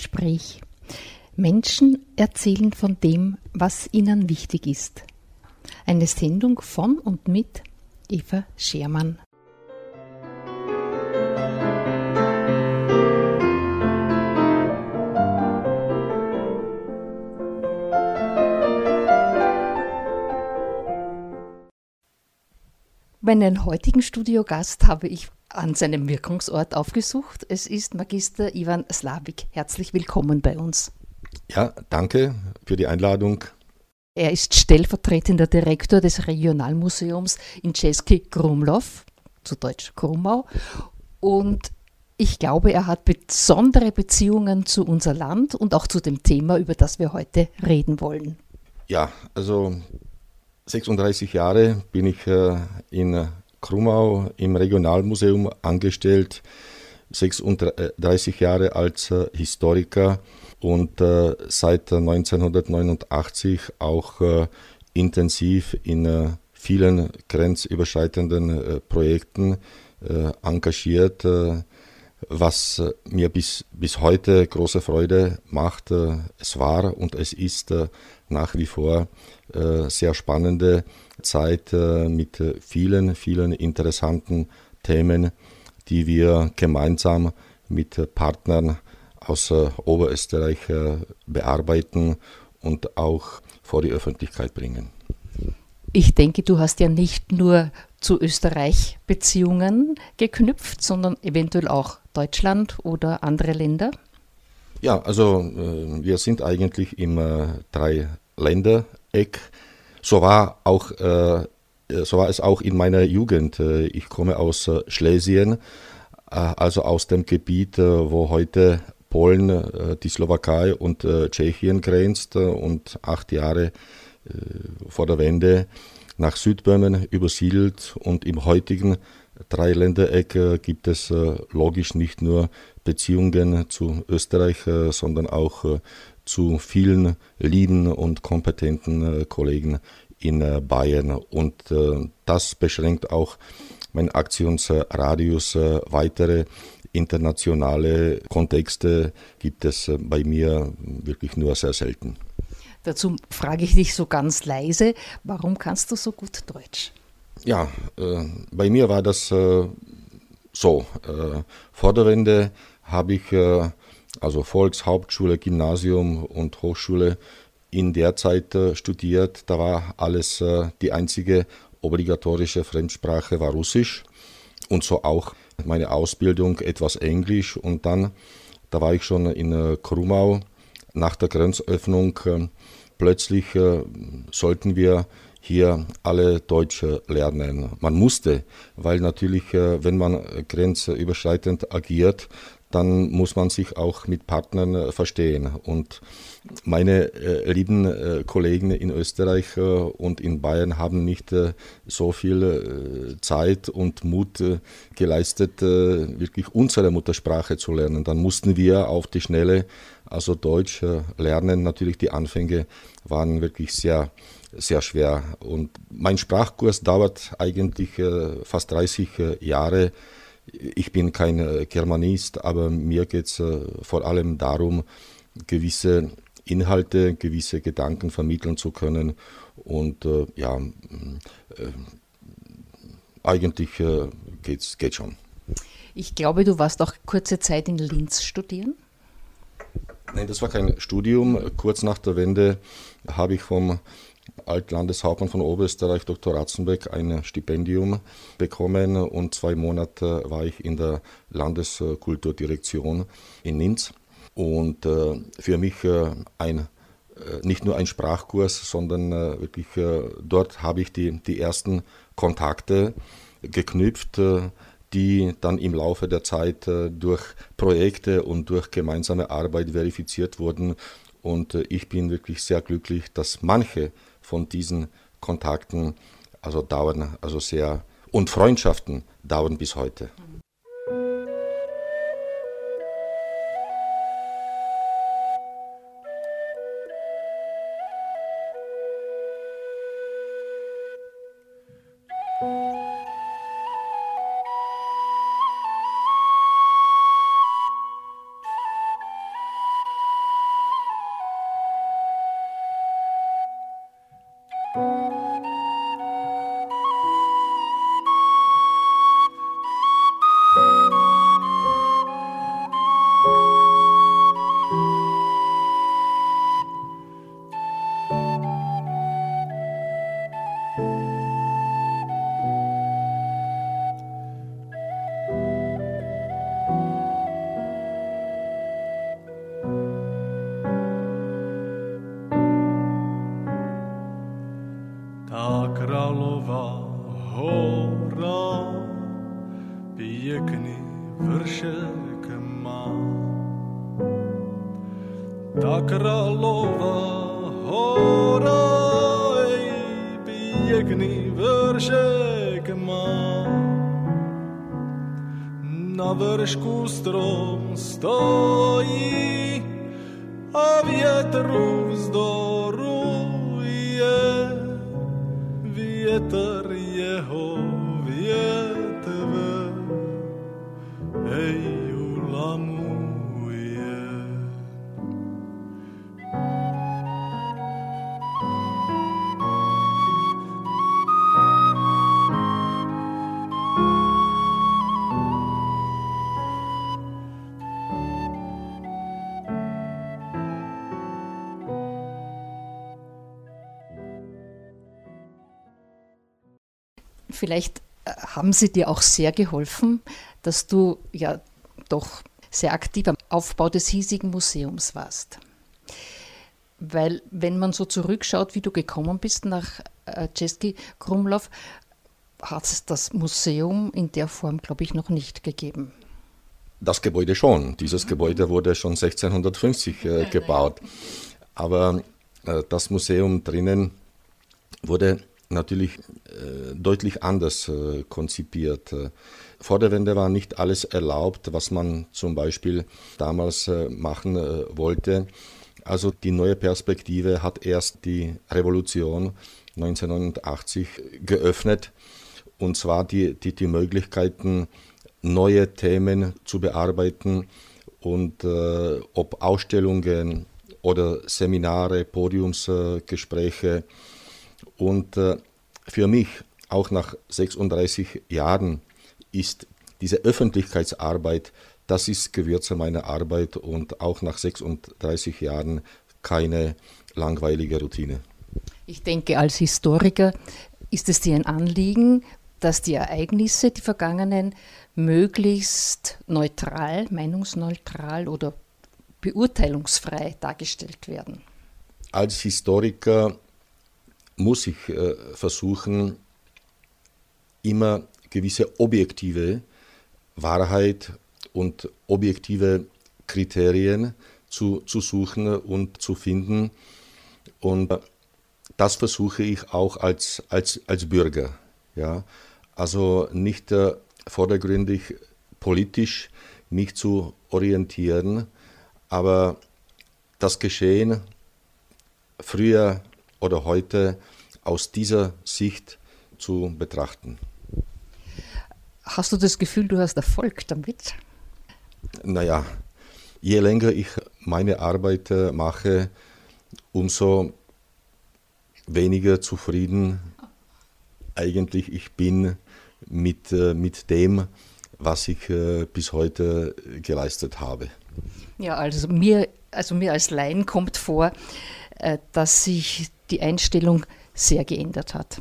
Gespräch. Menschen erzählen von dem, was ihnen wichtig ist. Eine Sendung von und mit Eva Schermann. Meinen heutigen Studiogast habe ich an seinem Wirkungsort aufgesucht. Es ist Magister Ivan Slavik. Herzlich willkommen bei uns. Ja, danke für die Einladung. Er ist stellvertretender Direktor des Regionalmuseums in Český Krumlov, zu Deutsch Krumau. Und ich glaube, er hat besondere Beziehungen zu unser Land und auch zu dem Thema, über das wir heute reden wollen. Ja, also 36 Jahre bin ich äh, in Krumau im Regionalmuseum angestellt, 36 Jahre als äh, Historiker und äh, seit 1989 auch äh, intensiv in vielen grenzüberschreitenden Projekten engagiert, was mir bis, bis heute große Freude macht. Es war und es ist nach wie vor sehr spannende Zeit äh, mit vielen, vielen interessanten Themen, die wir gemeinsam mit Partnern aus äh, Oberösterreich äh, bearbeiten und auch vor die Öffentlichkeit bringen. Ich denke, du hast ja nicht nur zu Österreich Beziehungen geknüpft, sondern eventuell auch Deutschland oder andere Länder? Ja, also wir sind eigentlich im Drei-Länder-Eck so war auch äh, so war es auch in meiner Jugend. Äh, ich komme aus äh, Schlesien, also aus dem Gebiet, wo heute Polen, die Slowakei und Tschechien grenzt und acht Jahre vor der Wende nach Südböhmen übersiedelt und im heutigen Dreiländereck gibt es logisch nicht nur Beziehungen zu Österreich, sondern auch zu vielen lieben und kompetenten äh, Kollegen in äh, Bayern. Und äh, das beschränkt auch mein Aktionsradius. Weitere internationale Kontexte gibt es bei mir wirklich nur sehr selten. Dazu frage ich dich so ganz leise, warum kannst du so gut Deutsch? Ja, äh, bei mir war das äh, so. Äh, vor der Wende habe ich also Volkshauptschule, Gymnasium und Hochschule in der Zeit äh, studiert. Da war alles, äh, die einzige obligatorische Fremdsprache war Russisch und so auch meine Ausbildung etwas Englisch und dann, da war ich schon in äh, Krumau nach der Grenzöffnung. Plötzlich sollten wir hier alle Deutsch lernen. Man musste, weil natürlich, wenn man grenzüberschreitend agiert, dann muss man sich auch mit Partnern äh, verstehen. Und meine äh, lieben äh, Kollegen in Österreich äh, und in Bayern haben nicht äh, so viel äh, Zeit und Mut geleistet, wirklich unsere Muttersprache zu lernen. Dann mussten wir auf die Schnelle also Deutsch lernen. Natürlich die Anfänge waren wirklich sehr sehr schwer. Und mein Sprachkurs dauert eigentlich fast 30 Jahre ich bin kein äh, Germanist, aber mir geht es äh, vor allem darum, gewisse Inhalte, gewisse Gedanken vermitteln zu können. Und äh, ja, eigentlich geht's, geht schon. Ich glaube, du warst auch kurze Zeit in Linz studieren. Nein, das war kein Studium. Kurz nach der Wende habe ich vom Altlandeshauptmann von Oberösterreich, Dr. Ratzenbeck, ein Stipendium bekommen und zwei Monate war ich in der Landeskulturdirektion in Linz. Und äh, für mich äh, ein, äh, nicht nur ein Sprachkurs, sondern wirklich dort habe ich die, die ersten Kontakte geknüpft, die dann im Laufe der Zeit durch Projekte und durch gemeinsame Arbeit verifiziert wurden. Und ich bin wirklich sehr glücklich, dass manche von diesen Kontakten also dauern also sehr und Freundschaften dauern bis heute. Vielleicht äh, haben sie dir auch sehr geholfen, dass du ja doch sehr aktiv am Aufbau des hiesigen Museums warst. Weil wenn man so zurückschaut, wie du gekommen bist nach äh, Czeski Krumlov, hat es das Museum in der Form, glaube ich, noch nicht gegeben. Das Gebäude schon. Dieses Gebäude wurde schon 1650 äh, gebaut. Aber äh, das Museum drinnen wurde natürlich äh, deutlich anders äh, konzipiert. Äh, vor der Wende war nicht alles erlaubt, was man zum Beispiel damals äh, machen äh, wollte. Also die neue Perspektive hat erst die Revolution 1989 geöffnet, und zwar die, die, die Möglichkeiten, neue Themen zu bearbeiten und äh, ob Ausstellungen oder Seminare, Podiumsgespräche, und äh, für mich, auch nach 36 Jahren, ist diese Öffentlichkeitsarbeit, das ist Gewürze meiner Arbeit und auch nach 36 Jahren keine langweilige Routine. Ich denke, als Historiker ist es dir ein Anliegen, dass die Ereignisse, die vergangenen, möglichst neutral, meinungsneutral oder beurteilungsfrei dargestellt werden. Als Historiker muss ich äh, versuchen, immer gewisse objektive Wahrheit und objektive Kriterien zu, zu suchen und zu finden. Und das versuche ich auch als, als, als Bürger. Ja? Also nicht äh, vordergründig politisch mich zu orientieren, aber das Geschehen früher oder heute aus dieser Sicht zu betrachten. Hast du das Gefühl, du hast Erfolg damit? Naja, je länger ich meine Arbeit äh, mache, umso weniger zufrieden eigentlich ich bin mit, äh, mit dem, was ich äh, bis heute geleistet habe. Ja, also mir, also mir als Laien kommt vor, dass sich die Einstellung sehr geändert hat.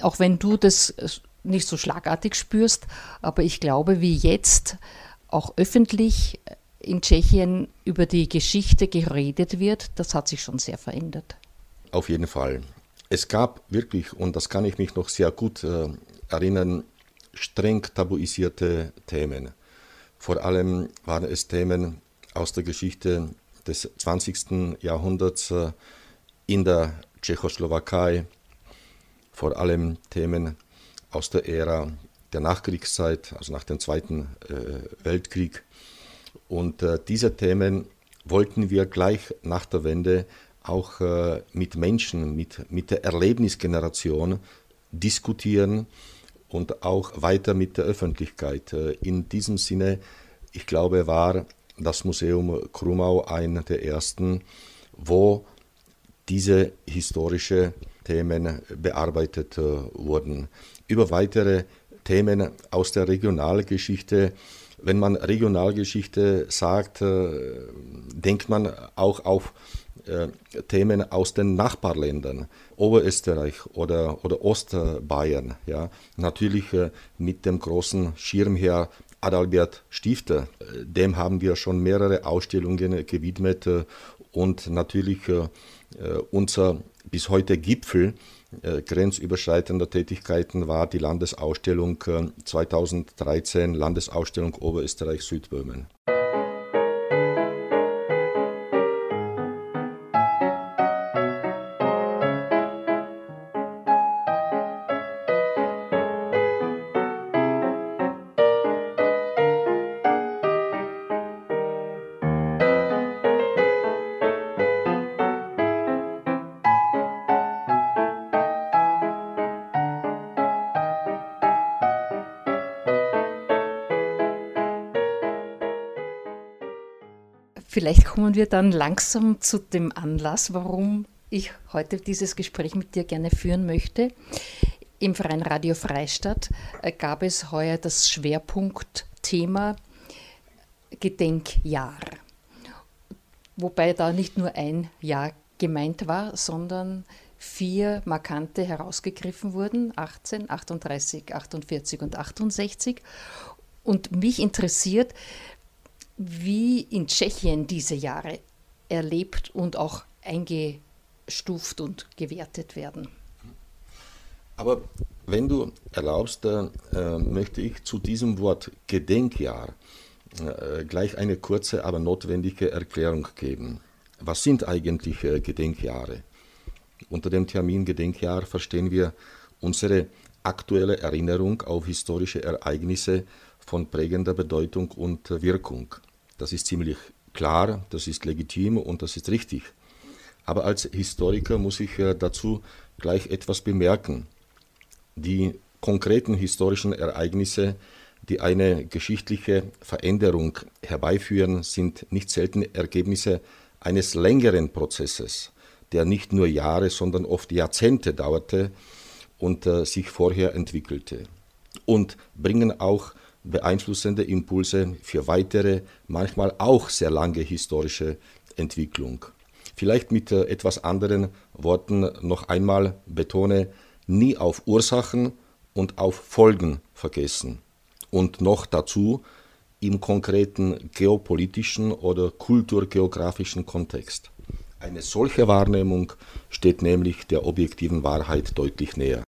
Auch wenn du das nicht so schlagartig spürst, aber ich glaube, wie jetzt auch öffentlich in Tschechien über die Geschichte geredet wird, das hat sich schon sehr verändert. Auf jeden Fall. Es gab wirklich, und das kann ich mich noch sehr gut äh, erinnern, streng tabuisierte Themen. Vor allem waren es Themen aus der Geschichte des 20. Jahrhunderts äh, in der Tschechoslowakei, vor allem Themen aus der Ära der Nachkriegszeit, also nach dem Zweiten äh, Weltkrieg. Und äh, diese Themen wollten wir gleich nach der Wende auch äh, mit Menschen, mit, mit der Erlebnisgeneration diskutieren und auch weiter mit der Öffentlichkeit. In diesem Sinne, ich glaube, war das Museum Krumau einer der ersten, wo diese historische Themen bearbeitet äh, wurden. Über weitere Themen aus der Regionalgeschichte wenn man Regionalgeschichte sagt, äh, denkt man auch auf äh, Themen aus den Nachbarländern, Oberösterreich oder, oder Ostbayern. Ja. Natürlich mit dem großen Schirmherr Adalbert Stifter. Dem haben wir schon mehrere Ausstellungen gewidmet und natürlich unser bis heute Gipfel äh, grenzüberschreitender Tätigkeiten war die Landesausstellung 2013, äh, Landesausstellung Oberösterreich-Südböhmen. Vielleicht kommen wir dann langsam zu dem Anlass, warum ich heute dieses Gespräch mit dir gerne führen möchte. Im Freien Radio Freistadt äh, gab es heuer das Schwerpunktthema Gedenkjahr. Wobei da nicht nur ein Jahr gemeint war, sondern vier markante herausgegriffen wurden, 18, 38, 48 und 68. Und mich interessiert, wie in Tschechien diese Jahre erlebt und auch eingestuft und gewertet werden. Aber wenn du erlaubst, äh, möchte ich zu diesem Wort Gedenkjahr äh, gleich eine kurze, aber notwendige Erklärung geben. Was sind eigentlich äh, Gedenkjahre? Unter dem Termin Gedenkjahr verstehen wir unsere aktuelle Erinnerung auf historische Ereignisse von prägender Bedeutung und Wirkung. Das ist ziemlich klar, das ist legitim und das ist richtig. Aber als Historiker muss ich dazu gleich etwas bemerken. Die konkreten historischen Ereignisse, die eine geschichtliche Veränderung herbeiführen, sind nicht selten Ergebnisse eines längeren Prozesses, der nicht nur Jahre, sondern oft Jahrzehnte dauerte und äh, sich vorher entwickelte. Und bringen auch beeinflussende Impulse für weitere, manchmal auch sehr lange historische Entwicklung. Vielleicht mit äh, etwas anderen Worten noch einmal betone, nie auf Ursachen und auf Folgen vergessen. Und noch dazu im konkreten geopolitischen oder kulturgeografischen Kontext. Eine solche Wahrnehmung steht nämlich der objektiven Wahrheit deutlich näher.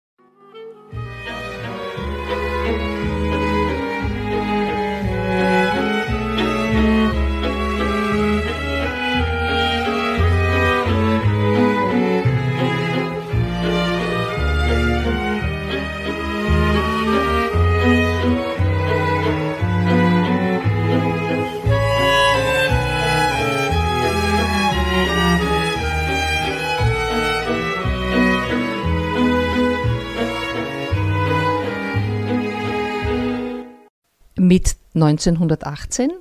1918.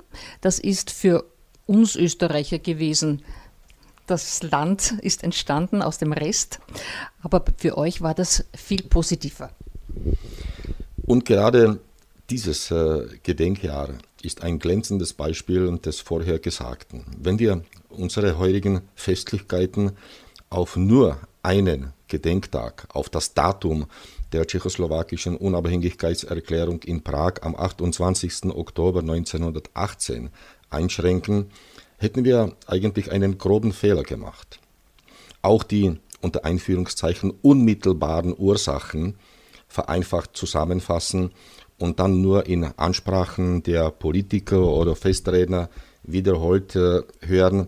Das ist für uns Österreicher gewesen. Das Land ist entstanden aus dem Rest, aber für euch war das viel positiver. Und gerade dieses äh, Gedenkjahr ist ein glänzendes Beispiel des vorher Gesagten. Wenn wir unsere heutigen Festlichkeiten auf nur einen Gedenktag, auf das Datum der tschechoslowakischen Unabhängigkeitserklärung in Prag am 28. Oktober 1918 einschränken, hätten wir eigentlich einen groben Fehler gemacht. Auch die unter Einführungszeichen unmittelbaren Ursachen vereinfacht zusammenfassen und dann nur in Ansprachen der Politiker oder Festredner wiederholt äh, hören,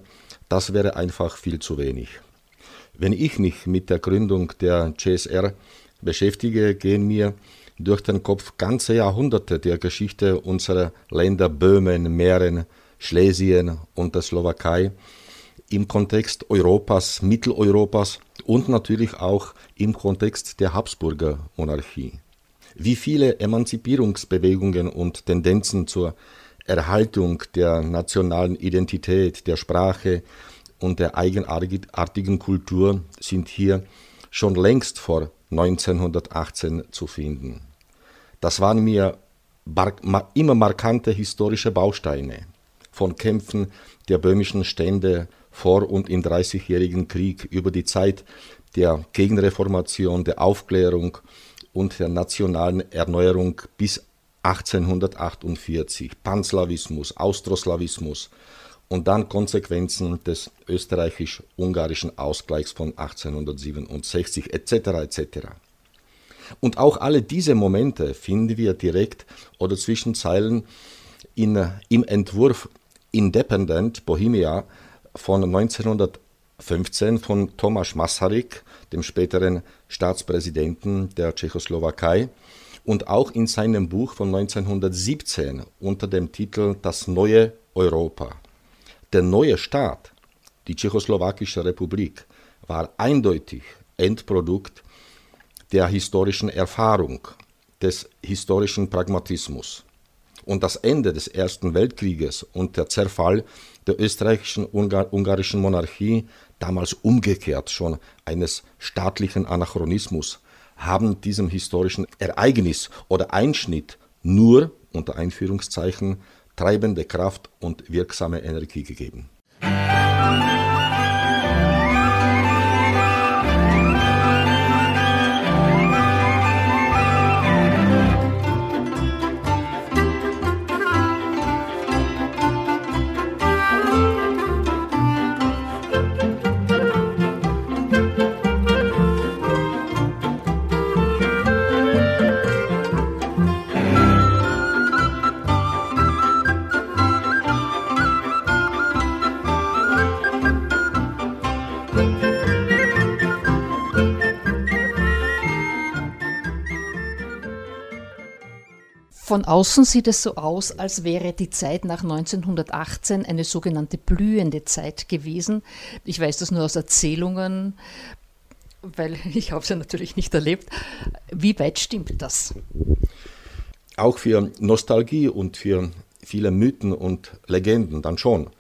das wäre einfach viel zu wenig. Wenn ich mich mit der Gründung der CSR beschäftige, gehen mir durch den Kopf ganze Jahrhunderte der Geschichte unserer Länder Böhmen, Mähren, Schlesien und der Slowakei im Kontext Europas, Mitteleuropas und natürlich auch im Kontext der Habsburger Monarchie. Wie viele Emanzipierungsbewegungen und Tendenzen zur Erhaltung der nationalen Identität, der Sprache und der eigenartigen Kultur sind hier schon längst vor 1918 zu finden. Das waren mir immer markante historische Bausteine von Kämpfen der böhmischen Stände vor und im Dreißigjährigen Krieg über die Zeit der Gegenreformation, der Aufklärung und der nationalen Erneuerung bis 1848, Panslawismus, Austroslawismus und dann Konsequenzen des österreichisch-ungarischen Ausgleichs von 1867 etc. etc. Und auch alle diese Momente finden wir direkt oder zwischen Zeilen in, im Entwurf Independent Bohemia von 1915 von Tomasz Masaryk, dem späteren Staatspräsidenten der Tschechoslowakei, und auch in seinem Buch von 1917 unter dem Titel Das neue Europa. Der neue Staat, die Tschechoslowakische Republik, war eindeutig Endprodukt der historischen Erfahrung, des historischen Pragmatismus. Und das Ende des Ersten Weltkrieges und der Zerfall der österreichischen ungarischen Monarchie, damals umgekehrt schon eines staatlichen Anachronismus, haben diesem historischen Ereignis oder Einschnitt nur unter Einführungszeichen treibende Kraft und wirksame Energie gegeben. Von außen sieht es so aus, als wäre die Zeit nach 1918 eine sogenannte blühende Zeit gewesen. Ich weiß das nur aus Erzählungen, weil ich habe es ja natürlich nicht erlebt. Wie weit stimmt das? Auch für Nostalgie und für viele Mythen und Legenden dann schon.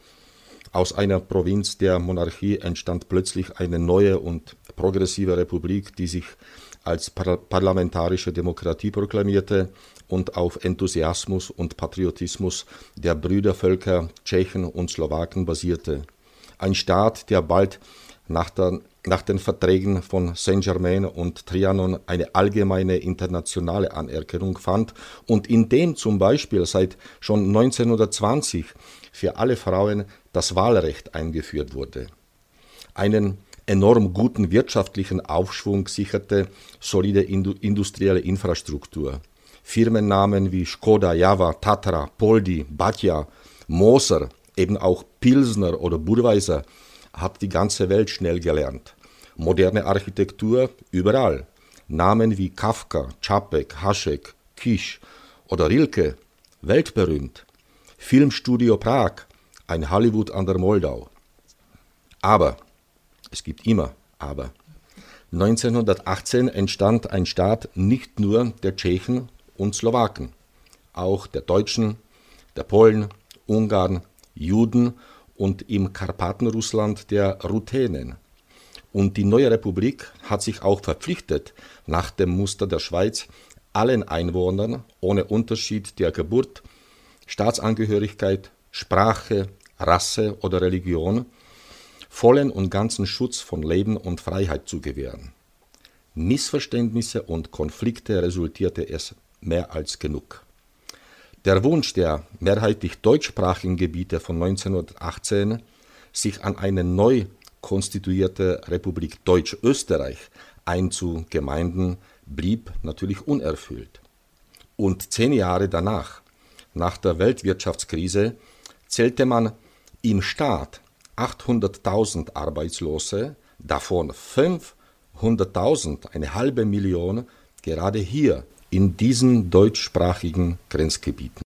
Aus einer Provinz der Monarchie entstand plötzlich eine neue und progressive Republik, die sich als parlamentarische Demokratie proklamierte und auf Enthusiasmus und Patriotismus der Brüdervölker Tschechen und Slowaken basierte. Ein Staat, der bald nach, der, nach den Verträgen von Saint-Germain und Trianon eine allgemeine internationale Anerkennung fand und in dem zum Beispiel seit schon 1920 für alle Frauen das Wahlrecht eingeführt wurde. Einen enorm guten wirtschaftlichen Aufschwung sicherte solide industrielle Infrastruktur. Firmennamen wie Skoda, Java, Tatra, Poldi, Batja, Moser, eben auch Pilsner oder Budweiser hat die ganze Welt schnell gelernt. Moderne Architektur überall. Namen wie Kafka, Čapek, Hašek, Kisch oder Rilke, weltberühmt. Filmstudio Prag, ein Hollywood an der Moldau. Aber, es gibt immer Aber. 1918 entstand ein Staat nicht nur der Tschechen und Slowaken, auch der Deutschen, der Polen, Ungarn, Juden und im Karpatenrussland der Ruthenen. Und die neue Republik hat sich auch verpflichtet, nach dem Muster der Schweiz allen Einwohnern ohne Unterschied der Geburt, Staatsangehörigkeit, Sprache, Rasse oder Religion vollen und ganzen Schutz von Leben und Freiheit zu gewähren. Missverständnisse und Konflikte resultierte es mehr als genug. Der Wunsch der mehrheitlich deutschsprachigen Gebiete von 1918, sich an eine neu konstituierte Republik Deutsch-Österreich einzugemeinden, blieb natürlich unerfüllt. Und zehn Jahre danach, nach der Weltwirtschaftskrise, zählte man im Staat 800.000 Arbeitslose, davon 500.000, eine halbe Million, gerade hier in diesen deutschsprachigen Grenzgebieten.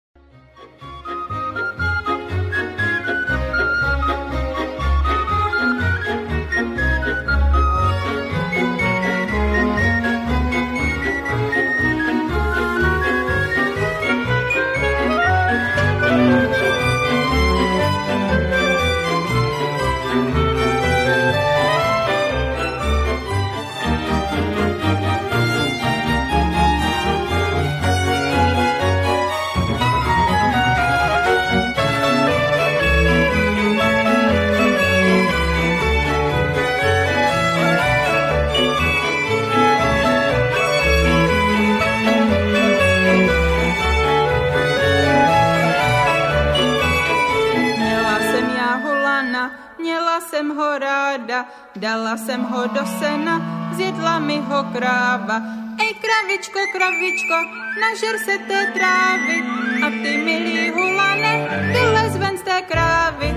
Jsem ho do sena, zjedla mi ho kráva. Ej kravičko, kravičko, nažer se té trávy. A ty milý hulane, vylez ven z té krávy.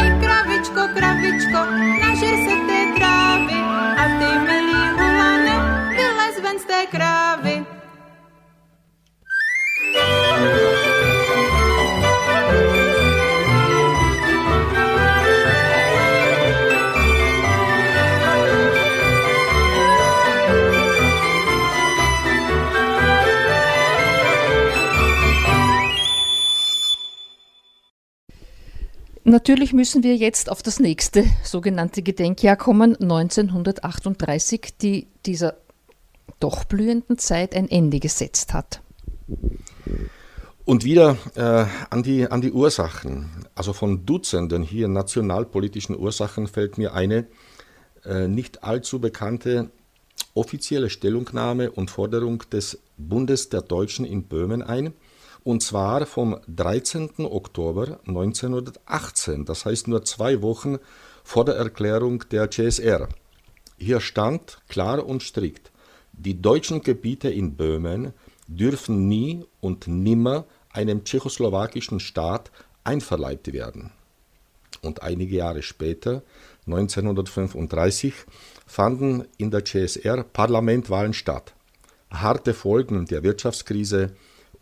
Ej kravičko, kravičko, nažer se té trávy. A ty milý hulane, vylez ven z té krávy. Natürlich müssen wir jetzt auf das nächste sogenannte Gedenkjahr kommen, 1938, die dieser doch blühenden Zeit ein Ende gesetzt hat. Und wieder äh, an, die, an die Ursachen. Also von Dutzenden hier nationalpolitischen Ursachen fällt mir eine äh, nicht allzu bekannte offizielle Stellungnahme und Forderung des Bundes der Deutschen in Böhmen ein und zwar vom 13. Oktober 1918, das heißt nur zwei Wochen vor der Erklärung der CSR. Hier stand klar und strikt, die deutschen Gebiete in Böhmen dürfen nie und nimmer einem tschechoslowakischen Staat einverleibt werden. Und einige Jahre später, 1935, fanden in der CSR Parlamentwahlen statt. Harte Folgen der Wirtschaftskrise,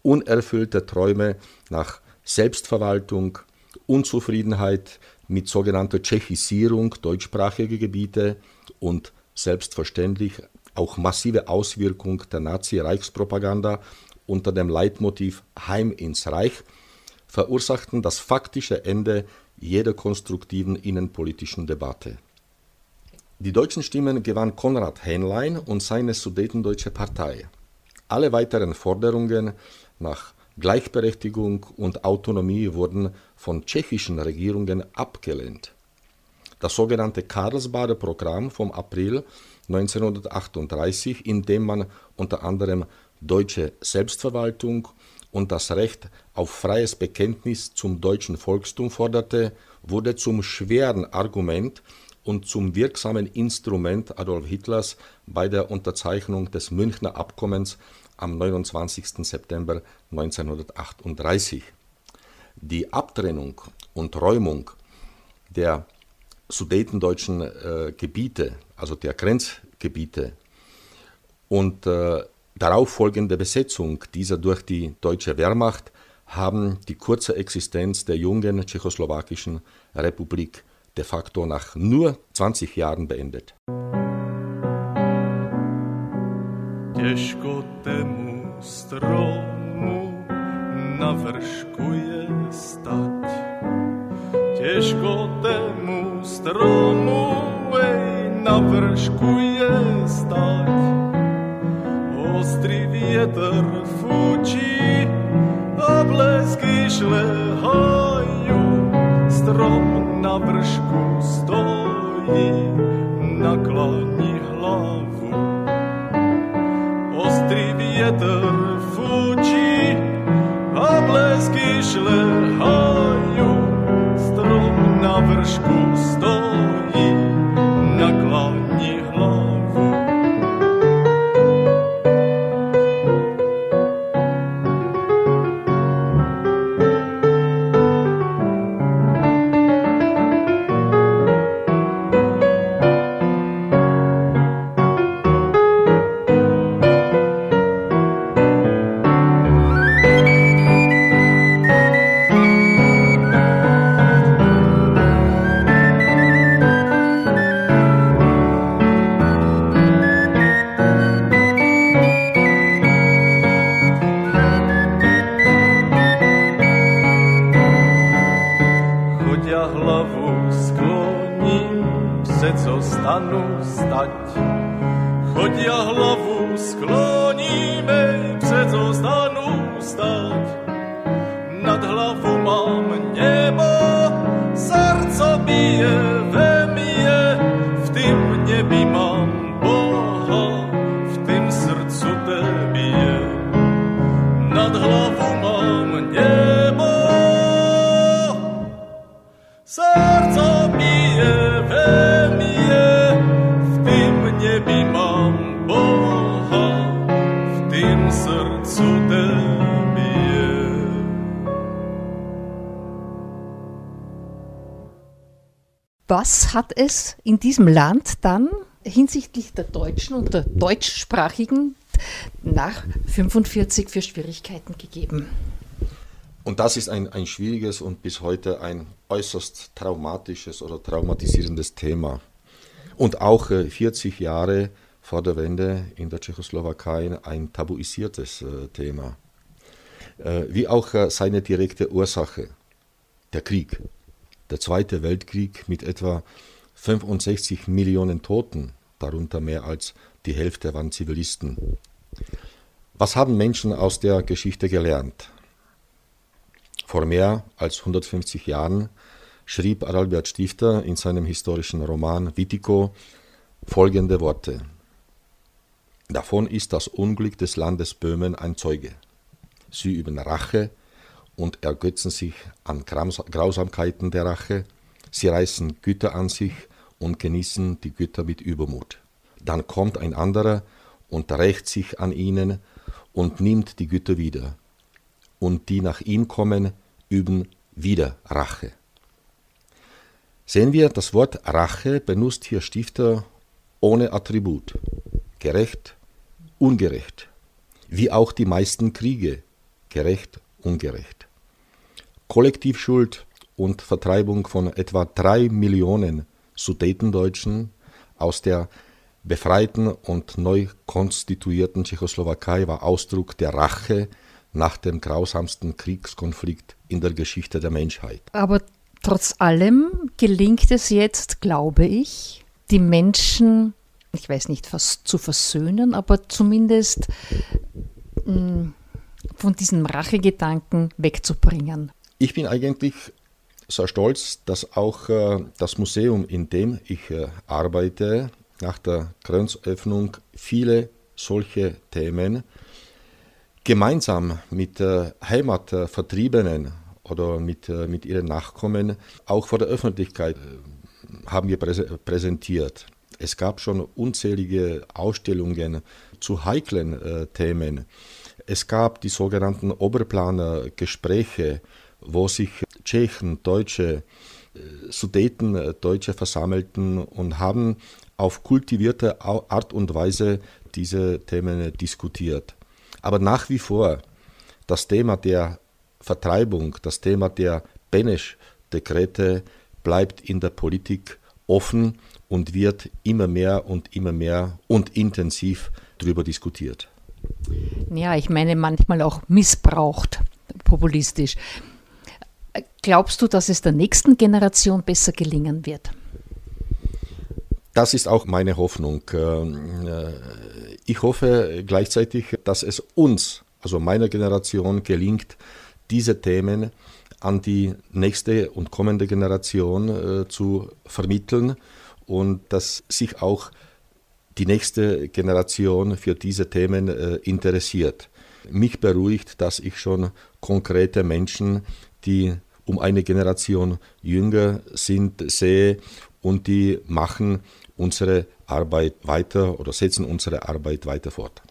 unerfüllte Träume nach Selbstverwaltung, Unzufriedenheit mit sogenannter Tschechisierung deutschsprachiger Gebiete und selbstverständlich auch massive Auswirkung der Nazi-Reichspropaganda unter dem Leitmotiv Heim ins Reich verursachten das faktische Ende jeder konstruktiven innenpolitischen Debatte. Die deutschen Stimmen gewann Konrad Henlein und seine Sudetendeutsche Partei. Alle weiteren Forderungen nach Gleichberechtigung und Autonomie wurden von tschechischen Regierungen abgelehnt. Das sogenannte Karlsbader Programm vom April 1938, in dem man unter anderem deutsche Selbstverwaltung und das Recht auf freies Bekenntnis zum deutschen Volkstum forderte, wurde zum schweren Argument und zum wirksamen Instrument Adolf Hitlers bei der Unterzeichnung des Münchner Abkommens am 29. September 1938. Die Abtrennung und Räumung der sudetendeutschen äh, Gebiete, also der Grenzgebiete und äh, darauf folgende Besetzung dieser durch die deutsche Wehrmacht haben die kurze Existenz der jungen tschechoslowakischen Republik de facto nach nur 20 Jahren beendet. Těžko temu stromu na vršku je stať. Těžko temu stromu ej, na vršku je stať. Ostrý vietor fučí a blesky šlehajú. Strom na vršku stojí, naklání hlavu. together. Was hat es in diesem Land dann hinsichtlich der Deutschen und der Deutschsprachigen nach 45 für Schwierigkeiten gegeben? Und das ist ein, ein schwieriges und bis heute ein äußerst traumatisches oder traumatisierendes Thema. Und auch 40 äh, Jahre vor der Wende in der Tschechoslowakei ein tabuisiertes äh, Thema. Äh, wie auch seine direkte Ursache, der Krieg. Der Zweite Weltkrieg mit etwa 65 Millionen Toten, darunter mehr als die Hälfte waren Zivilisten. Was haben Menschen aus der Geschichte gelernt? Vor mehr als 150 Jahren schrieb Adalbert Stifter in seinem historischen Roman Witiko folgende Worte. Davon ist das Unglück des Landes Böhmen ein Zeuge. Sie üben Rache und ergötzen sich an Grausamkeiten der Rache, sie reißen Güter an sich und genießen die Güter mit Übermut. Dann kommt ein anderer und rächt sich an ihnen und nimmt die Güter wieder und die nach ihm kommen, üben wieder Rache. Sehen wir, das Wort Rache benutzt hier Stifter ohne Attribut. Gerecht, ungerecht. Wie auch die meisten Kriege. Gerecht, ungerecht. Kollektivschuld und Vertreibung von etwa drei Millionen Sudetendeutschen aus der befreiten und neu konstituierten Tschechoslowakei war Ausdruck der Rache nach dem grausamsten Kriegskonflikt in der Geschichte der Menschheit. Aber trotz allem gelingt es jetzt, glaube ich, die Menschen, ich weiß nicht, zu versöhnen, aber zumindest mm, von diesem Rachegedanken wegzubringen. Ich bin eigentlich sehr stolz, dass auch äh, das Museum, in dem ich äh, arbeite, nach der Grenzöffnung viele solche Themen gemeinsam mit äh, Heimatvertriebenen oder mit, mit ihren Nachkommen auch vor der Öffentlichkeit haben wir präsentiert. Es gab schon unzählige Ausstellungen zu heiklen Themen. Es gab die sogenannten Oberplaner-Gespräche, wo sich Tschechen, Deutsche, äh, Sudeten, äh, Deutsche versammelten und haben auf kultivierte Art und Weise diese Themen diskutiert. Aber nach wie vor das Thema der Vertreibung, das Thema der Benesch-Dekrete bleibt in der Politik offen und wird immer mehr und immer mehr und intensiv darüber diskutiert. Ja, ich meine manchmal auch missbraucht, populistisch. Glaubst du, dass es der nächsten Generation besser gelingen wird? Das ist auch meine Hoffnung. Ähm, äh, ich hoffe gleichzeitig, dass es uns, also meiner Generation, gelingt, diese Themen an die nächste und kommende Generation äh, zu vermitteln und dass sich auch die nächste Generation für diese Themen äh, interessiert. Mich beruhigt, dass ich schon konkrete Menschen, die um eine Generation jünger sind, sehe und die machen unsere Arbeit weiter oder setzen unsere Arbeit weiter fort.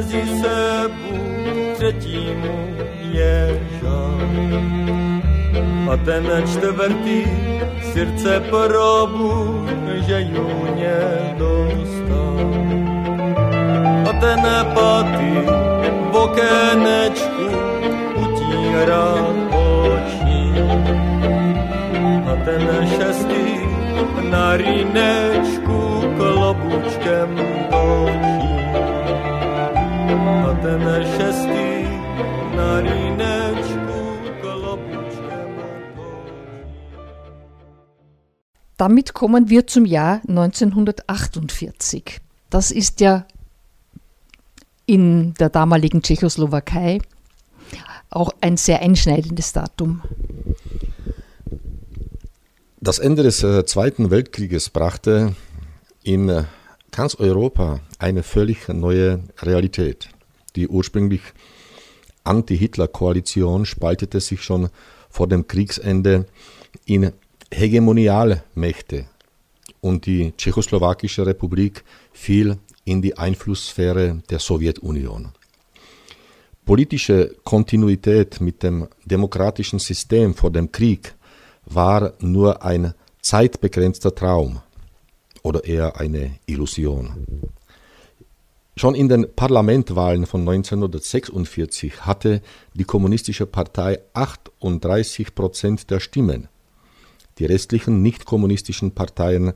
Mezi sebu třetímu je žal. A ten čtvrtý srdce probu, že ju nedostal. A ten pátý v okénečku utírá oči. A ten šestý na rinečku klobučkem točí. Damit kommen wir zum Jahr 1948. Das ist ja in der damaligen Tschechoslowakei auch ein sehr einschneidendes Datum. Das Ende des äh, Zweiten Weltkrieges brachte in äh, ganz Europa eine völlig neue Realität. Die ursprünglich Anti-Hitler-Koalition spaltete sich schon vor dem Kriegsende in Hegemonialmächte und die Tschechoslowakische Republik fiel in die Einflusssphäre der Sowjetunion. Politische Kontinuität mit dem demokratischen System vor dem Krieg war nur ein zeitbegrenzter Traum oder eher eine Illusion. Schon in den Parlamentwahlen von 1946 hatte die Kommunistische Partei 38 Prozent der Stimmen, die restlichen nicht-kommunistischen Parteien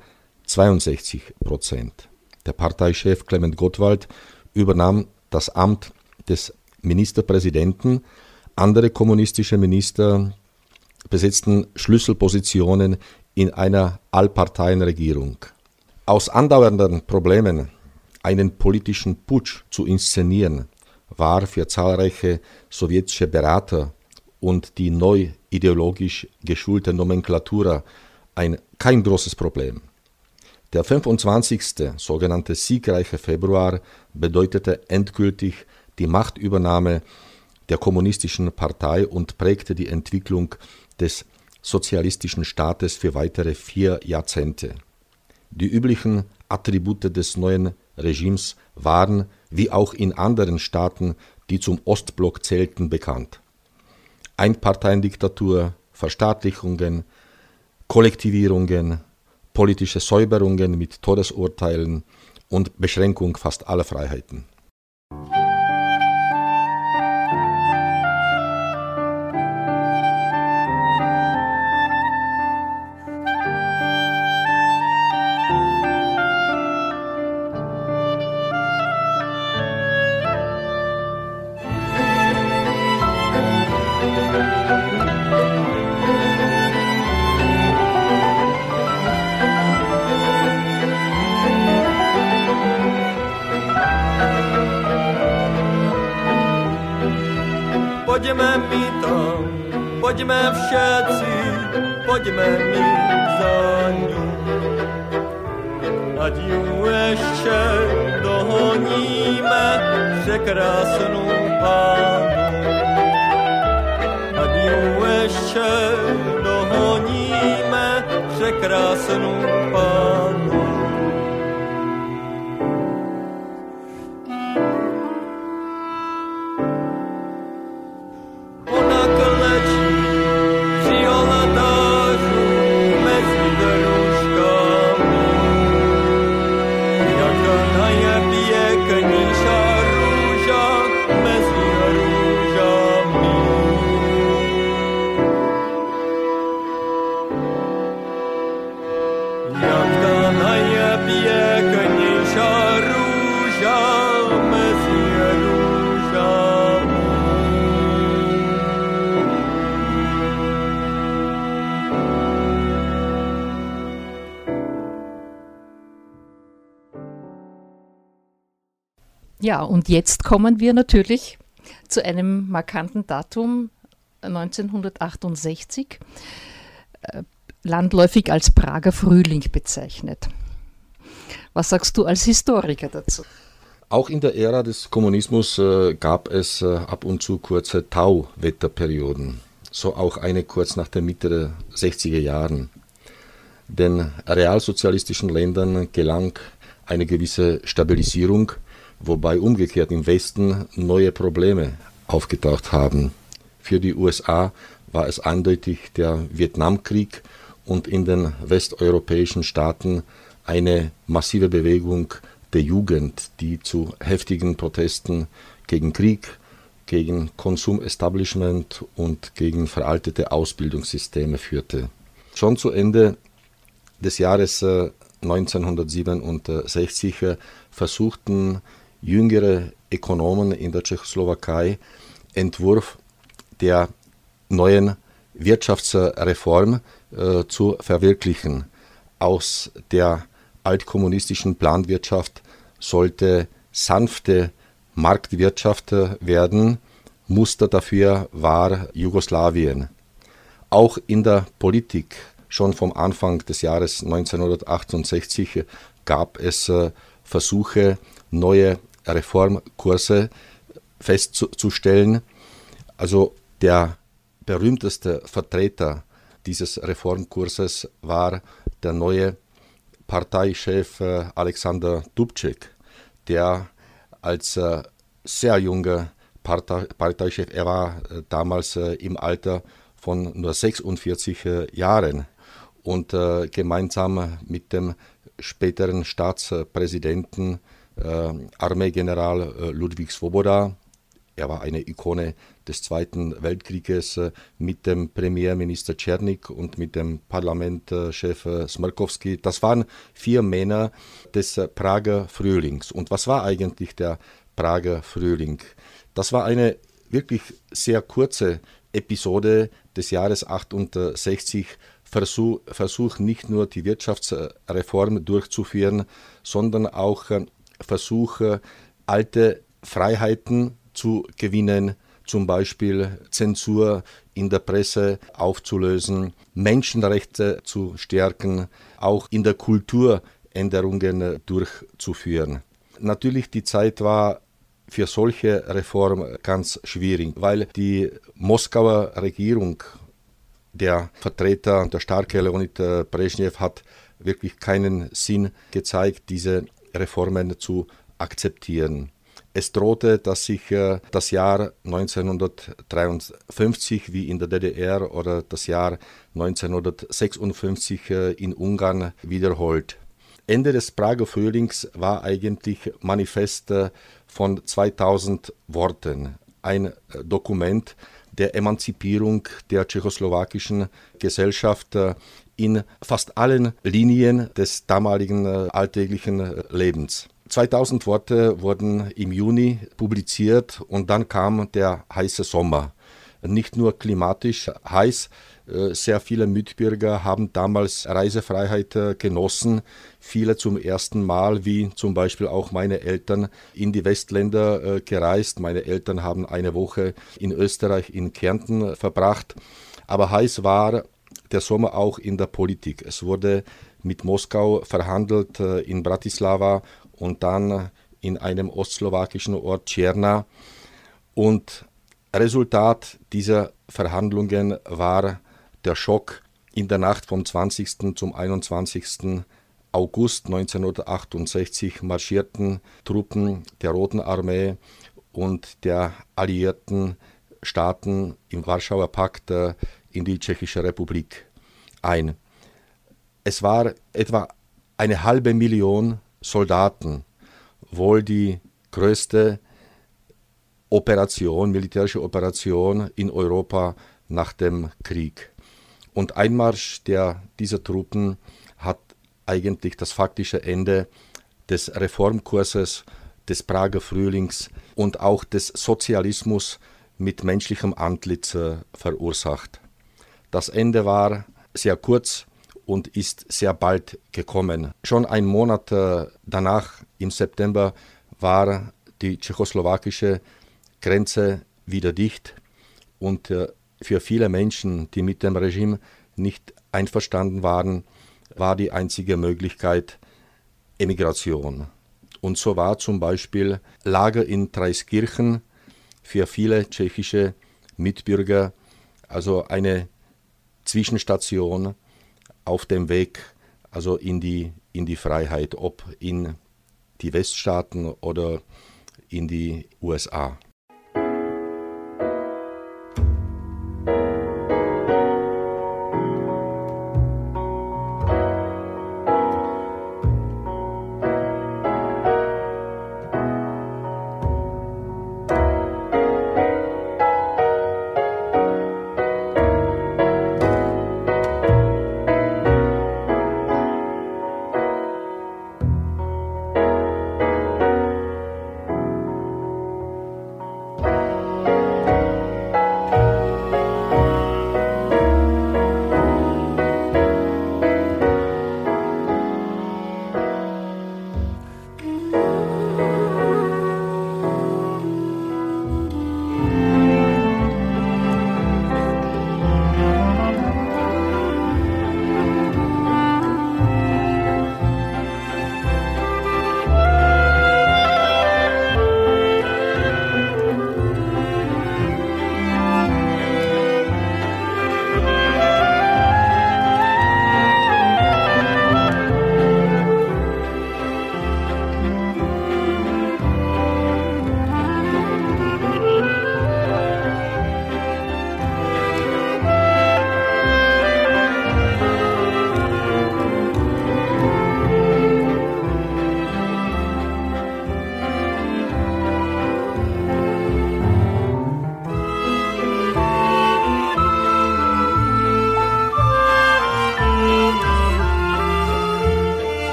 62 Prozent. Der Parteichef Clement Gottwald übernahm das Amt des Ministerpräsidenten, andere kommunistische Minister besetzten Schlüsselpositionen in einer Allparteienregierung. Aus andauernden Problemen einen politischen Putsch zu inszenieren, war für zahlreiche sowjetische Berater und die neu ideologisch geschulte Nomenklatura ein kein großes Problem. Der 25. sogenannte siegreiche Februar bedeutete endgültig die Machtübernahme der kommunistischen Partei und prägte die Entwicklung des sozialistischen Staates für weitere vier Jahrzehnte. Die üblichen Attribute des neuen Regimes waren, wie auch in anderen Staaten, die zum Ostblock zählten, bekannt. Einparteiendiktatur, Verstaatlichungen, Kollektivierungen, politische Säuberungen mit Todesurteilen und Beschränkung fast aller Freiheiten. Ja, und jetzt kommen wir natürlich zu einem markanten Datum 1968, äh, landläufig als Prager Frühling bezeichnet. Was sagst du als Historiker dazu? Auch in der Ära des Kommunismus äh, gab es äh, ab und zu kurze Tauwetterperioden, so auch eine kurz nach der Mitte der 60er Jahren. Den realsozialistischen Ländern gelang eine gewisse Stabilisierung, wobei umgekehrt im Westen neue Probleme aufgetaucht haben. Für die USA war es eindeutig der Vietnamkrieg und in den westeuropäischen Staaten eine massive Bewegung der Jugend, die zu heftigen Protesten gegen Krieg, gegen Konsumestablishment und gegen veraltete Ausbildungssysteme führte. Schon zu Ende des Jahres 1967 äh, versuchten jüngere Ökonomen in der Tschechoslowakei Entwurf der neuen Wirtschaftsreform äh, zu verwirklichen. Aus der altkommunistischen Planwirtschaft sollte sanfte Marktwirtschaft werden. Muster dafür war Jugoslawien. Auch in der Politik, schon vom Anfang des Jahres 1968, gab es äh, Versuche, neue Reformkurse festzustellen. Also der berühmteste Vertreter dieses Reformkurses war der neue Parteichef äh, Alexander Dubček, der als äh, sehr junger Parteichef, er war äh, damals im Alter von nur 46 Jahren und gemeinsam mit dem späteren Staatspräsidenten Armeegeneral Ludwig Svoboda er war eine Ikone des Zweiten Weltkrieges äh, mit dem Premierminister Czernik und mit dem Parlamentchef äh, Smirkowski. Das waren vier Männer des äh, Prager Frühlings. Und was war eigentlich der Prager Frühling? Das war eine wirklich sehr kurze Episode des Jahres 68. Versuch, Versuch nicht nur die Wirtschaftsreform durchzuführen, sondern auch Versuch, alte Freiheiten zu gewinnen, zum Beispiel Zensur in der Presse aufzulösen, Menschenrechte zu stärken, auch in der Kultur Änderungen durchzuführen. Natürlich die Zeit war für solche Reformen ganz schwierig, weil die Moskauer Regierung, der Vertreter, der starke Leonid Brezhnev, hat wirklich keinen Sinn gezeigt, diese Reformen zu akzeptieren. Es drohte, dass sich äh, das Jahr 1953 wie in der DDR oder das Jahr 1956 äh, in Ungarn wiederholt. Ende des Prager Frühlings war eigentlich Manifest äh, von 2000 Worten, ein Dokument der Emanzipierung der tschechoslowakischen Gesellschaft in fast allen Linien des damaligen alltäglichen Lebens. 2000 Worte wurden im Juni publiziert und dann kam der heiße Sommer. Nicht nur klimatisch heiß, äh, sehr viele Mitbürger haben damals Reisefreiheit äh, genossen, viele zum ersten Mal, wie zum Beispiel auch meine Eltern, in die Westländer äh, gereist. Meine Eltern haben eine Woche in Österreich, in Kärnten verbracht. Aber heiß war der Sommer auch in der Politik. Es wurde mit Moskau verhandelt in Bratislava und dann in einem ostslowakischen Ort Czerna. Und Resultat dieser Verhandlungen war der Schock in der Nacht vom 20. zum 21. August 1968 marschierten Truppen der Roten Armee und der alliierten Staaten im Warschauer Pakt äh, in die Tschechische Republik ein. Es war etwa eine halbe Million Soldaten wohl die größte Operation, militärische Operation in Europa nach dem Krieg. Und Einmarsch der, dieser Truppen hat eigentlich das faktische Ende des Reformkurses, des Prager Frühlings und auch des Sozialismus mit menschlichem Antlitz äh, verursacht. Das Ende war sehr kurz und ist sehr bald gekommen. Schon ein Monat äh, danach, im September, war die tschechoslowakische Grenze wieder dicht und äh, für viele Menschen, die mit dem Regime nicht einverstanden waren, war die einzige Möglichkeit Emigration. Und so war zum Beispiel Lager in Dreiskirchen für viele tschechische Mitbürger also eine Zwischenstation auf dem Weg also in die, in die Freiheit, ob in die Weststaaten oder in die USA.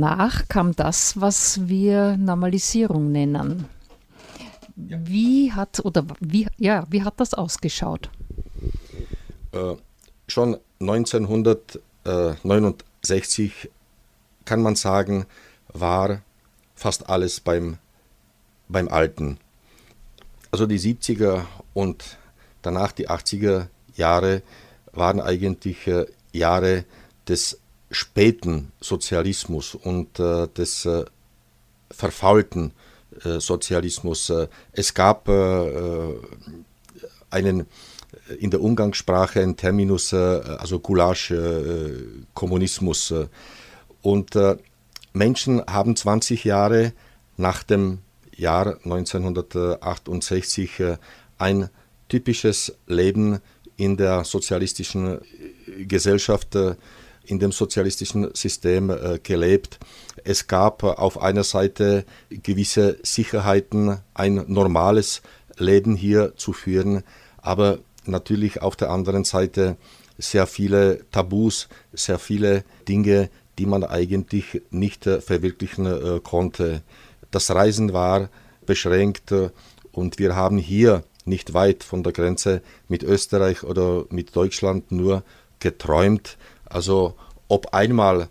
Danach kam das, was wir Normalisierung nennen. Ja. Wie hat oder wie, ja, wie hat das ausgeschaut? Äh, schon 1969 kann man sagen, war fast alles beim, beim Alten. Also die 70er und danach die 80er Jahre waren eigentlich äh, Jahre des späten Sozialismus und äh, des äh, verfaulten äh, Sozialismus. Äh, es gab äh, äh, einen in der Umgangssprache einen Terminus, also Gulasch-Kommunismus. und Menschen haben 20 Jahre nach dem Jahr 1968 ein typisches Leben in der sozialistischen Gesellschaft in dem sozialistischen System äh, gelebt. Es gab auf einer Seite gewisse Sicherheiten, ein normales Leben hier zu führen, aber natürlich auf der anderen Seite sehr viele Tabus, sehr viele Dinge, die man eigentlich nicht äh, verwirklichen äh, konnte. Das Reisen war beschränkt und wir haben hier nicht weit von der Grenze mit Österreich oder mit Deutschland nur geträumt, also ob einmal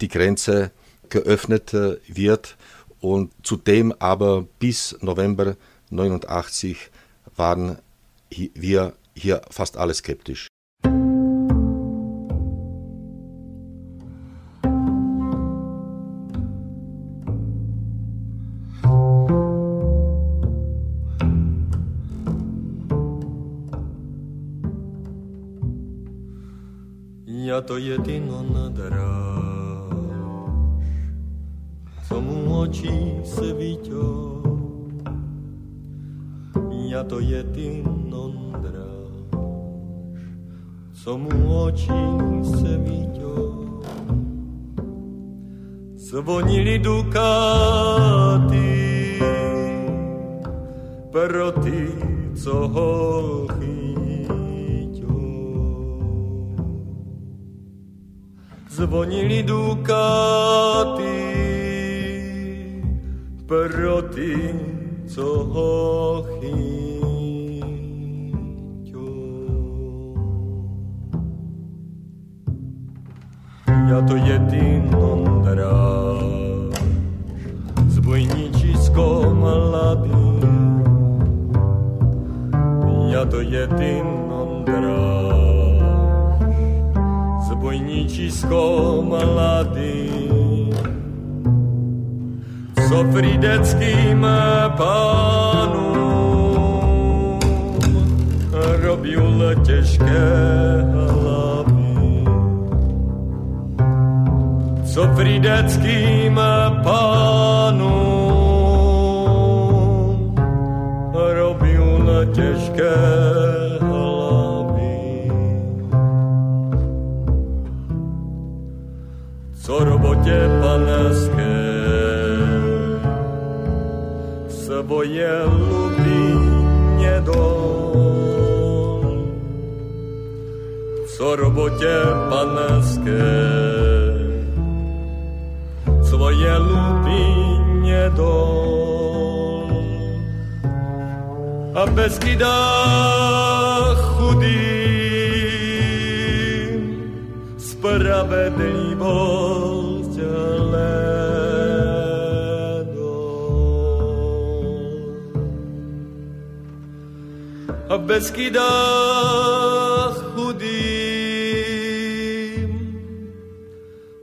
die Grenze geöffnet äh, wird und zudem aber bis November 89 waren wir hier fast alle skeptisch. to jedino nadráž, co mu očí se vítě, já to jedino nadráž, co mu očí se vítě. zvonili dukáty pro ty, co ho chýlí. Звонили дукати проти цього хітю. Я то єдино драж з буйнічиськом лабі. Я то єдино драж zbojničisko mladý co frideckým pánům robil těžké hlavy. Co frideckým pánům robil těžké hlavy. tvoje lubině dom. Co robotě panenské, svoje mě dom. A bez kida chudý, spravedlivost. beskidах hudim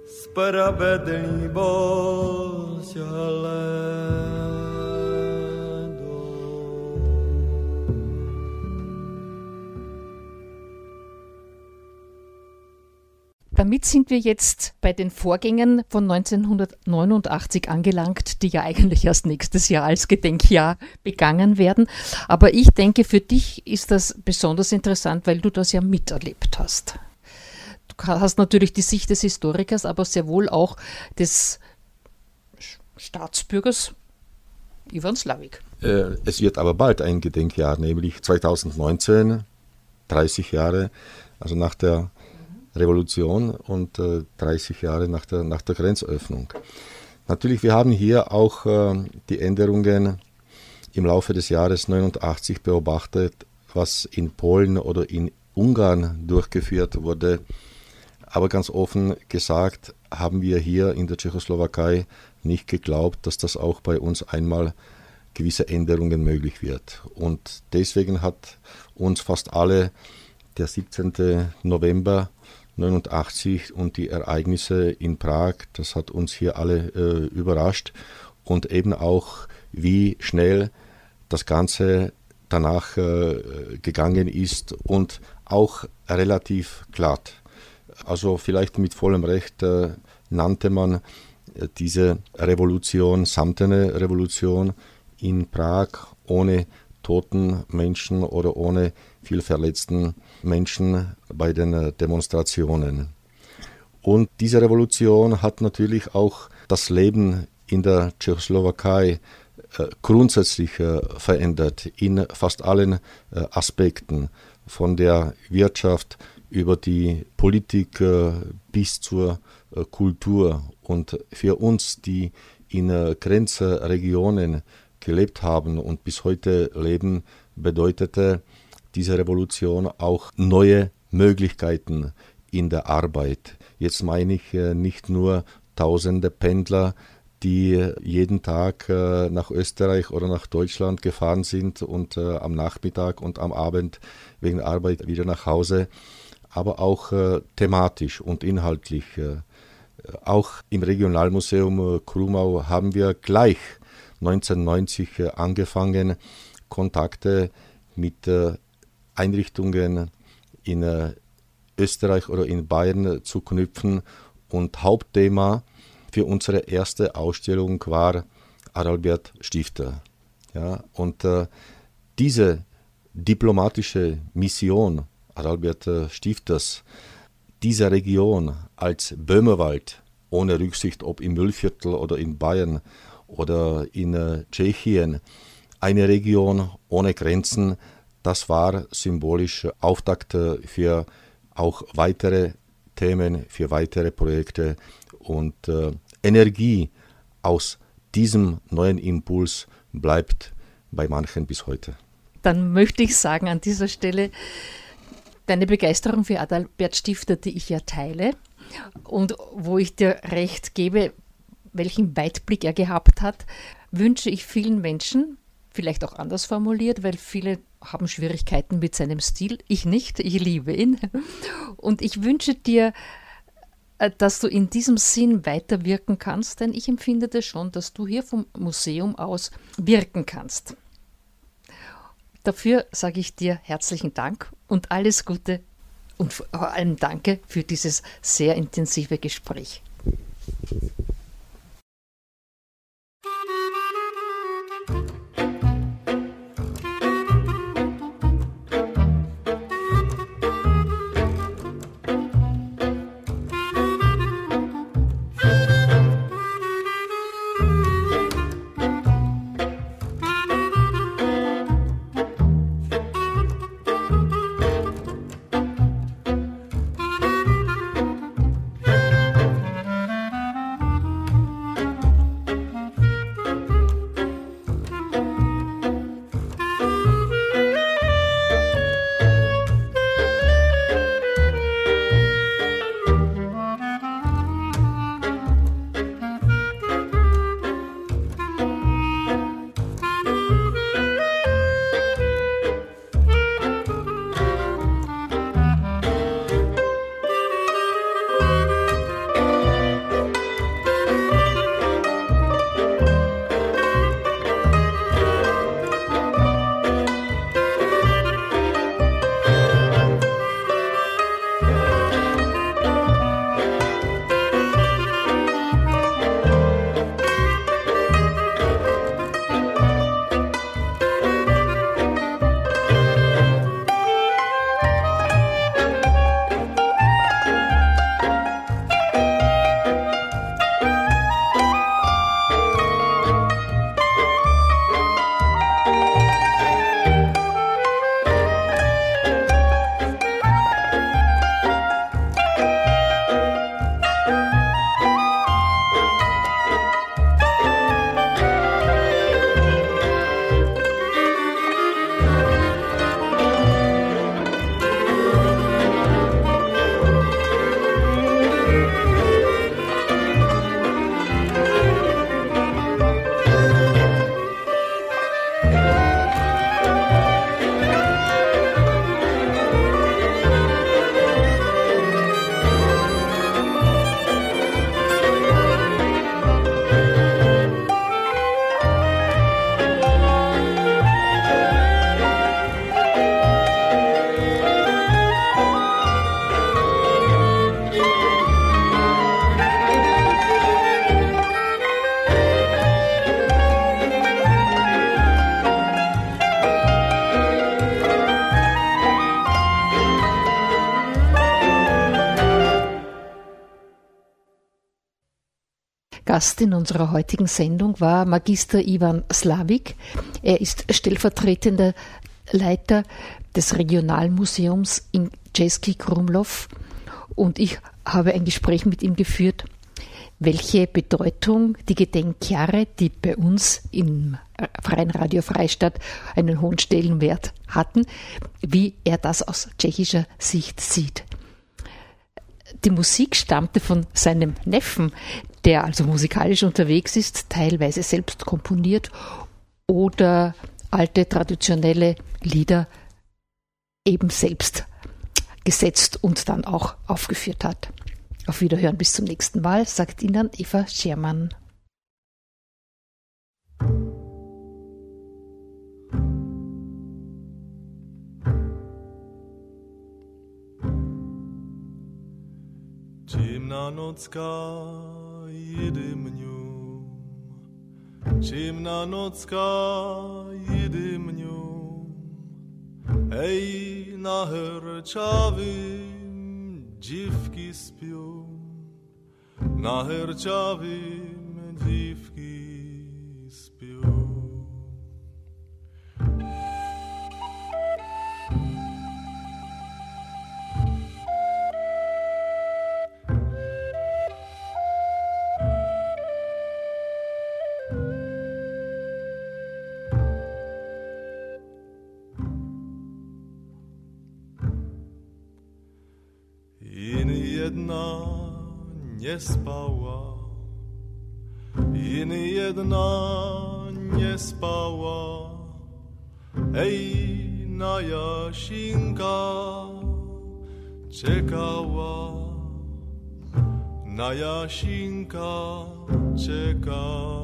Spravedlný Bože, ale... Damit sind wir jetzt bei den Vorgängen von 1989 angelangt, die ja eigentlich erst nächstes Jahr als Gedenkjahr begangen werden. Aber ich denke, für dich ist das besonders interessant, weil du das ja miterlebt hast. Du hast natürlich die Sicht des Historikers, aber sehr wohl auch des Staatsbürgers Ivan Slavik. Äh, es wird aber bald ein Gedenkjahr, nämlich 2019, 30 Jahre, also nach der Revolution und äh, 30 Jahre nach der, nach der Grenzöffnung. Natürlich, wir haben hier auch äh, die Änderungen im Laufe des Jahres 89 beobachtet, was in Polen oder in Ungarn durchgeführt wurde. Aber ganz offen gesagt haben wir hier in der Tschechoslowakei nicht geglaubt, dass das auch bei uns einmal gewisse Änderungen möglich wird. Und deswegen hat uns fast alle der 17. November 89 und die Ereignisse in Prag, das hat uns hier alle äh, überrascht und eben auch, wie schnell das Ganze danach äh, gegangen ist und auch relativ glatt. Also vielleicht mit vollem Recht äh, nannte man äh, diese Revolution samtene Revolution in Prag ohne toten Menschen oder ohne viel verletzten Menschen bei den äh, Demonstrationen. Und diese Revolution hat natürlich auch das Leben in der Tschechoslowakei äh, grundsätzlich äh, verändert in fast allen Aspekten, von der Wirtschaft über die Politik bis zur Kultur. Und für uns, die in Grenzregionen gelebt haben und bis heute leben, bedeutete diese Revolution auch neue Möglichkeiten in der Arbeit. Jetzt meine ich äh, nicht nur tausende Pendler, die jeden Tag äh, nach Österreich oder nach Deutschland gefahren sind und äh, am Nachmittag und am Abend wegen Arbeit wieder nach Hause, aber auch thematisch und inhaltlich. Auch im Regionalmuseum Krumau haben wir gleich 1990 angefangen, Kontakte mit Einrichtungen in äh, Österreich oder in Bayern zu knüpfen. Und Hauptthema für unsere erste Ausstellung war Adalbert Stifter. Ja, und äh, diese diplomatische Mission Adalbert äh, Stifters, dieser Region als Böhmerwald, ohne Rücksicht ob im Müllviertel oder in Bayern oder in äh, Tschechien, eine Region ohne Grenzen, das war symbolisch Auftakt für auch weitere Themen, für weitere Projekte und äh, Energie aus diesem neuen Impuls bleibt bei manchen bis heute. Dann möchte ich sagen an dieser Stelle, deine Begeisterung für Adalbert Stifter, die ich ja teile und wo ich dir recht gebe, welchen Weitblick er gehabt hat, wünsche ich vielen Menschen, vielleicht auch anders formuliert, weil viele haben Schwierigkeiten mit seinem Stil. Ich nicht, ich liebe ihn. Und ich wünsche dir, äh, dass du in diesem Sinn weiterwirken kannst, denn ich empfinde das schon, dass du hier vom Museum aus wirken kannst. Dafür sage ich dir herzlichen Dank und alles Gute und vor allem danke für dieses sehr intensive Gespräch. Gast in unserer heutigen Sendung war Magister Ivan Slavik. Er ist stellvertretender Leiter des Regionalmuseums in Český Krumlov und ich habe ein Gespräch mit ihm geführt, welche Bedeutung die Gedenkjahre, die bei uns im Freien Radio Freistadt einen hohen Stellenwert hatten, wie er das aus tschechischer Sicht sieht. Die Musik stammte von seinem Neffen, der also musikalisch unterwegs ist, teilweise selbst komponiert oder alte traditionelle Lieder eben selbst gesetzt und dann auch aufgeführt hat. Auf Wiederhören bis zum nächsten Mal, sagt Ihnen Eva Schermann. Ciemna nocka нocka jedymnium, ciemna nocka jedymnium, ej, na herczawym dziwki spią, na herczawym dziwki czekała, na Jasinka czekała.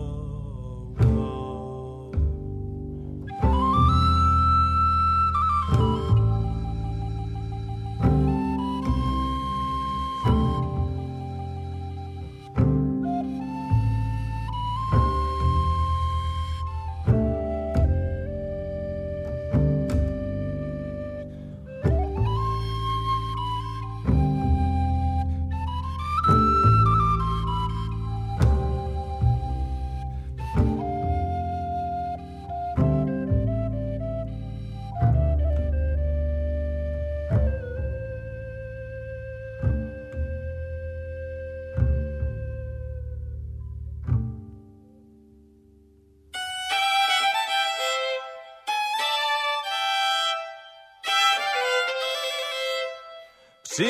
See